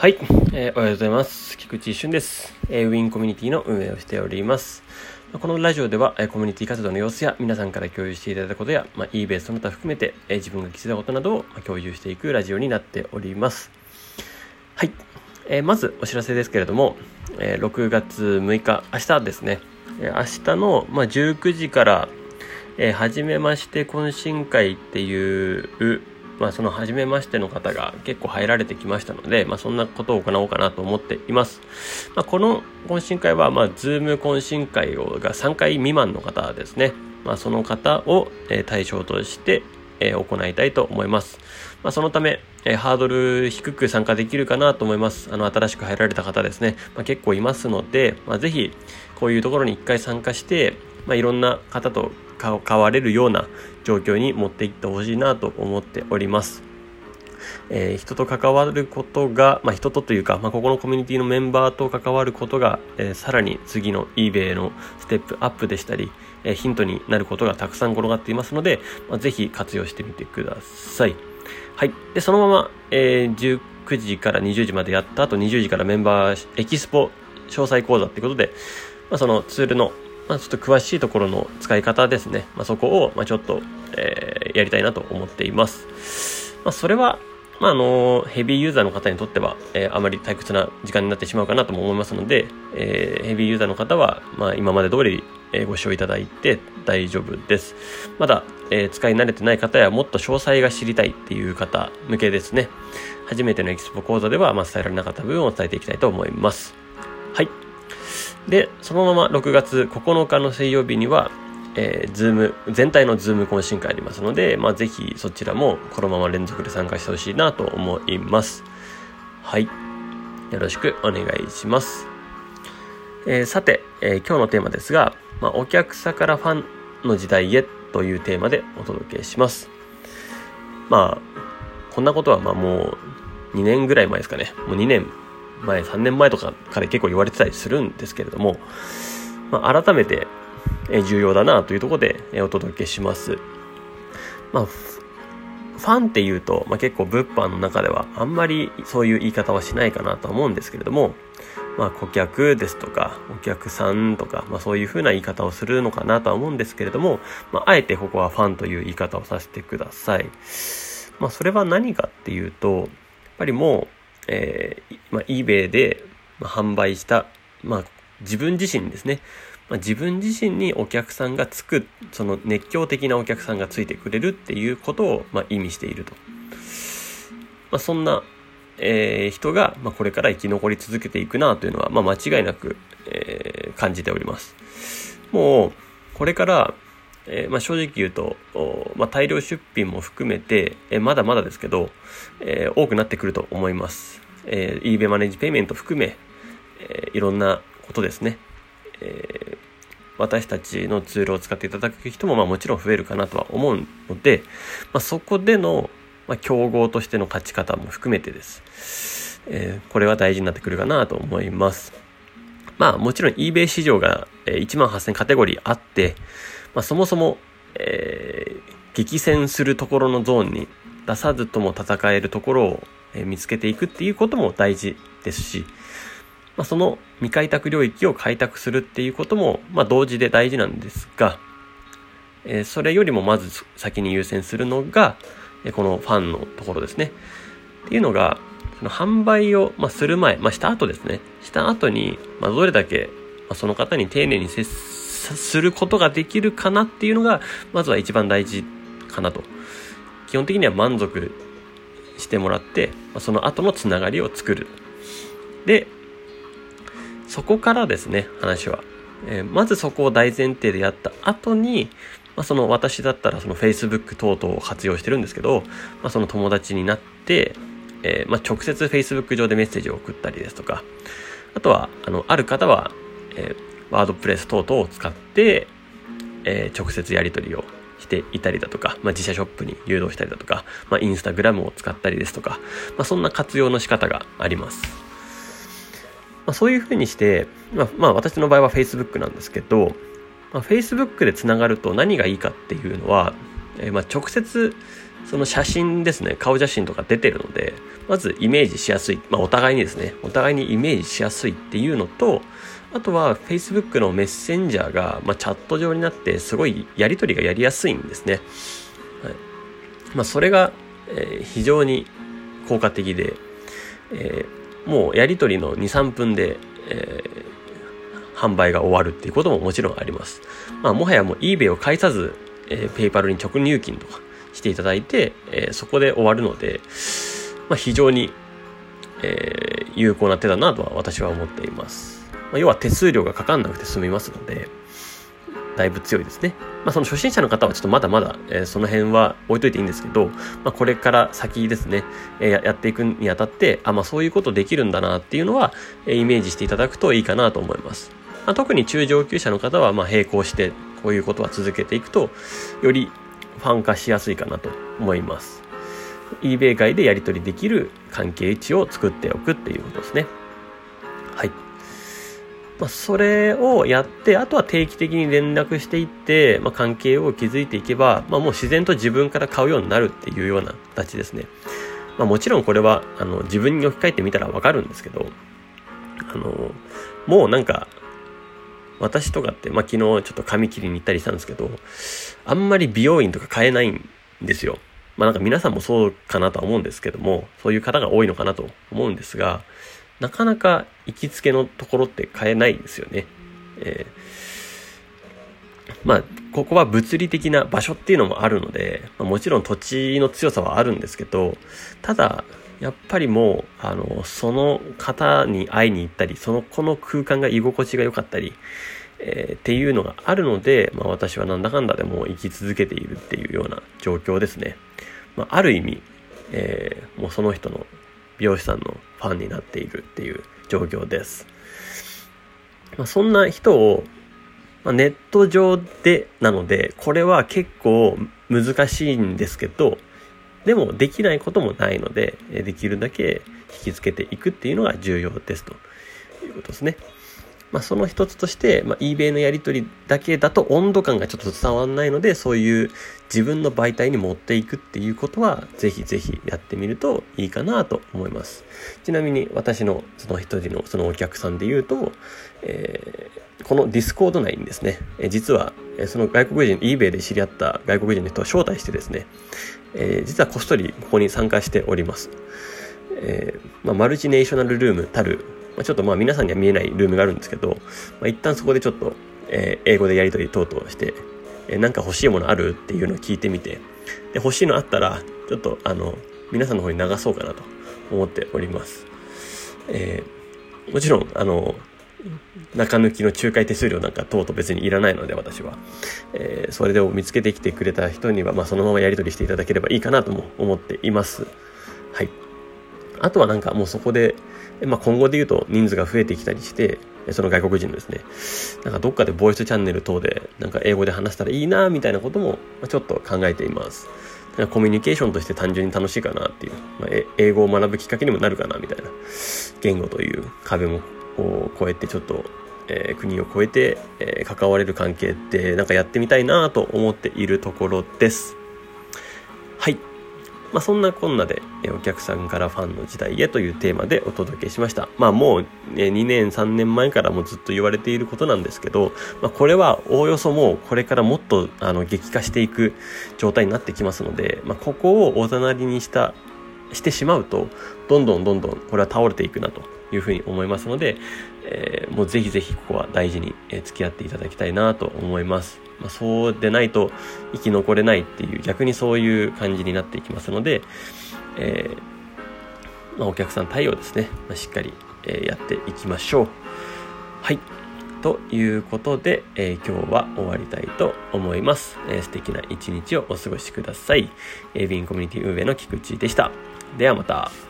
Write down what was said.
はい、えー、おはようございます。菊池俊です、えー。ウィンコミュニティの運営をしております。このラジオでは、えー、コミュニティ活動の様子や皆さんから共有していただいたことや、まあ、eBay その他含めて、えー、自分が気づいたことなどを、まあ、共有していくラジオになっております。はい、えー、まずお知らせですけれども、えー、6月6日、明日ですね、えー、明日の、まあ、19時から、えー、初めまして懇親会っていうまあ、その初めましての方が結構入られてきましたので、まあ、そんなことを行おうかなと思っています。まあ、この懇親会は、まあ、ズーム懇親会をが3回未満の方ですね。まあ、その方をえ対象として、え行いたいと思います。まあ、そのため、えハードル低く参加できるかなと思います。あの、新しく入られた方ですね。まあ、結構いますので、まあ、ぜひ、こういうところに一回参加して、まあ、いろんな方と変われるような状況に持っていってほしいなと思っております。えー、人と関わることが、まあ、人とというか、まあ、ここのコミュニティのメンバーと関わることが、えー、さらに次の eBay のステップアップでしたり、えー、ヒントになることがたくさん転がっていますので、まあ、ぜひ活用してみてください。はい。で、そのまま、えー、19時から20時までやった後、20時からメンバーエキスポ詳細講座ってことで、まあ、そのツールのまあ、ちょっと詳しいところの使い方ですね。まあ、そこを、ま、ちょっと、えー、やりたいなと思っています。まあ、それは、まあ、あの、ヘビーユーザーの方にとっては、えー、あまり退屈な時間になってしまうかなとも思いますので、えー、ヘビーユーザーの方は、まあ、今まで通り、え、ご視聴いただいて大丈夫です。まだ、え、使い慣れてない方やもっと詳細が知りたいっていう方向けですね。初めてのエキスポ講座では、まあ、伝えられなかった部分を伝えていきたいと思います。はい。で、そのまま6月9日の水曜日には、えー、 Zoom、全体の Zoom 懇親会ありますので、まあ、ぜひそちらもこのまま連続で参加してほしいなと思います。はい。よろしくお願いします。えー、さて、えー、今日のテーマですが、まあ、お客さんからファンの時代へというテーマでお届けします。まあ、こんなことはまあもう2年ぐらい前ですかね。もう2年前、3年前とかから結構言われてたりするんですけれども、まあ、改めて重要だなというところでお届けします。まあ、ファンっていうと、まあ、結構物販の中ではあんまりそういう言い方はしないかなと思うんですけれども、まあ、顧客ですとか、お客さんとか、まあ、そういうふうな言い方をするのかなとは思うんですけれども、まあ、あえてここはファンという言い方をさせてください。まあ、それは何かっていうと、やっぱりもう、えー、まあ、eBay で販売した、まあ、自分自身ですね。まあ、自分自身にお客さんがつく、その熱狂的なお客さんがついてくれるっていうことを、まあ、意味していると。まあ、そんな、えー、人が、まあ、これから生き残り続けていくなというのは、まあ、間違いなく、えー、感じております。もう、これから、えー、まあ、正直言うと、まあ、大量出品も含めて、えー、まだまだですけど、えー、多くなってくると思います。え、eBay マネージペイメント含め、えいろんなことですね。え私たちのツールを使っていただく人も、まあ、もちろん増えるかなとは思うので、まあ、そこでの、まあ、競合としての勝ち方も含めてです。えこれは大事になってくるかなと思います。まあもちろん eBay 市場が1万8000カテゴリーあって、まあ、そもそも、えー、激戦するところのゾーンに出さずとも戦えるところを、え見つけていくっていうことも大事ですし、まあ、その未開拓領域を開拓するっていうことも、まあ、同時で大事なんですが、えー、それよりもまず先に優先するのが、えこのファンのところですね。っていうのが、その販売を、まあ、する前、まあ、した後ですね。した後に、まあ、どれだけ、まあ、その方に丁寧に接することができるかなっていうのが、まずは一番大事かなと。基本的には満足してもらって、その後のつながりを作る。で、そこからですね、話は。えー、まずそこを大前提でやった後に、まあ、その私だったらその Facebook 等々を活用してるんですけど、まあ、その友達になって、えー、まあ、直接 Facebook 上でメッセージを送ったりですとか、あとは、あの、ある方は、えーワードプレス等々を使って、えー、直接やり取りをしていたりだとか、まあ、自社ショップに誘導したりだとか、まあ、インスタグラムを使ったりですとか、まあ、そんな活用の仕方があります。まあ、そういうふうにして、まあ、まあ、私の場合は Facebook なんですけど、まあ、Facebook でつながると何がいいかっていうのは、えー、まあ直接その写真ですね、顔写真とか出てるので、まずイメージしやすい。まあ、お互いにですね、お互いにイメージしやすいっていうのと、あとは Facebook のメッセンジャーが、まあ、チャット上になってすごいやり取りがやりやすいんですね。はいまあ、それが、えー、非常に効果的で、えー、もうやり取りの2、3分で、えー、販売が終わるっていうことももちろんあります。まあ、もはやもう eBay を介さず、えー、ペイパルに直入金とかしていただいて、えー、そこで終わるので、まあ、非常に、えー、有効な手だなとは私は思っています。まあ、要は手数料がかかんなくて済みますので、だいぶ強いですね。まあ、その初心者の方はちょっとまだまだ、えー、その辺は置いといていいんですけど、まあ、これから先ですね、えー、やっていくにあたって、あ、まあ、そういうことできるんだなっていうのは、えー、イメージしていただくといいかなと思います。まあ、特に中上級者の方は、まあ、並行して、こういうことは続けていくと、よりファン化しやすいかなと思います。eBay 外でやり取りできる関係値を作っておくっていうことですね。はい。まあ、それをやって、あとは定期的に連絡していって、まあ、関係を築いていけば、まあ、もう自然と自分から買うようになるっていうような形ですね。まあ、もちろんこれは、あの、自分に置き換えてみたらわかるんですけど、あの、もうなんか、私とかって、まあ、昨日ちょっと髪切りに行ったりしたんですけど、あんまり美容院とか買えないんですよ。まあなんか皆さんもそうかなとは思うんですけども、そういう方が多いのかなと思うんですが、なかなか行きつけのところって買えないんですよね。えー、まあ、ここは物理的な場所っていうのもあるので、まあ、もちろん土地の強さはあるんですけど、ただ、やっぱりもう、あの、その方に会いに行ったり、その子の空間が居心地が良かったり、えー、っていうのがあるので、まあ私はなんだかんだでも生き続けているっていうような状況ですね。まあある意味、えー、もうその人の美容師さんのファンになっているっていう状況です。まあ、そんな人を、まあ、ネット上でなので、これは結構難しいんですけど、でもできないこともないので、できるだけ引きつけていくっていうのが重要ですということですね。まあ、その一つとして、まあ、eBay のやり取りだけだと温度感がちょっと伝わらないので、そういう自分の媒体に持っていくっていうことは、ぜひぜひやってみるといいかなと思います。ちなみに私のその一人のそのお客さんで言うと、えー、この Discord 内にですね、実は、その外国人、eBay で知り合った外国人の人を招待してですね、えー、実はこっそりここに参加しております。えーまあ、 multinational room なるまあ、ちょっとまあ皆さんには見えないルームがあるんですけど、まあ、一旦そこでちょっと、えー、英語でやり取り等々して、えー、なんか欲しいものあるっていうのを聞いてみて、で、欲しいのあったら、ちょっとあの、皆さんの方に流そうかなと思っております。え、もちろん、あの、中抜きの仲介手数料なんか等々別にいらないので私は、えー、それで見つけてきてくれた人には、まあ、そのままやり取りしていただければいいかなとも思っています。はい。あとはなんかもうそこで、まあ、今後で言うと人数が増えてきたりして、その外国人のですね、なんかどっかでボイスチャンネル等で、なんか英語で話したらいいな、みたいなことも、ちょっと考えています。コミュニケーションとして単純に楽しいかなっていう、まあ、英語を学ぶきっかけにもなるかな、みたいな。言語という壁もを超えて、ちょっと、えー、国を越えて、えー、関われる関係って、なんかやってみたいなと思っているところです。はい。まあ、そんなこんなでえ、お客さんからファンの時代へというテーマでお届けしました。まあもう、え2年3年前からもずっと言われていることなんですけど、まあこれはおおよそもうこれからもっとあの激化していく状態になってきますので、まあここをお隣にした、してしまうと、どんどんどんどんこれは倒れていくなというふうに思いますので、えー、もうぜひぜひここは大事に付き合っていただきたいなと思います。まあ、そうでないと生き残れないっていう逆にそういう感じになっていきますので、えー、まあ、お客さん対応ですね、まあ、しっかり、えやっていきましょう。はい。ということで、えー、今日は終わりたいと思います。えー、素敵な一日をお過ごしください。えー、ビンコミュニティ運営の菊池でした。ではまた。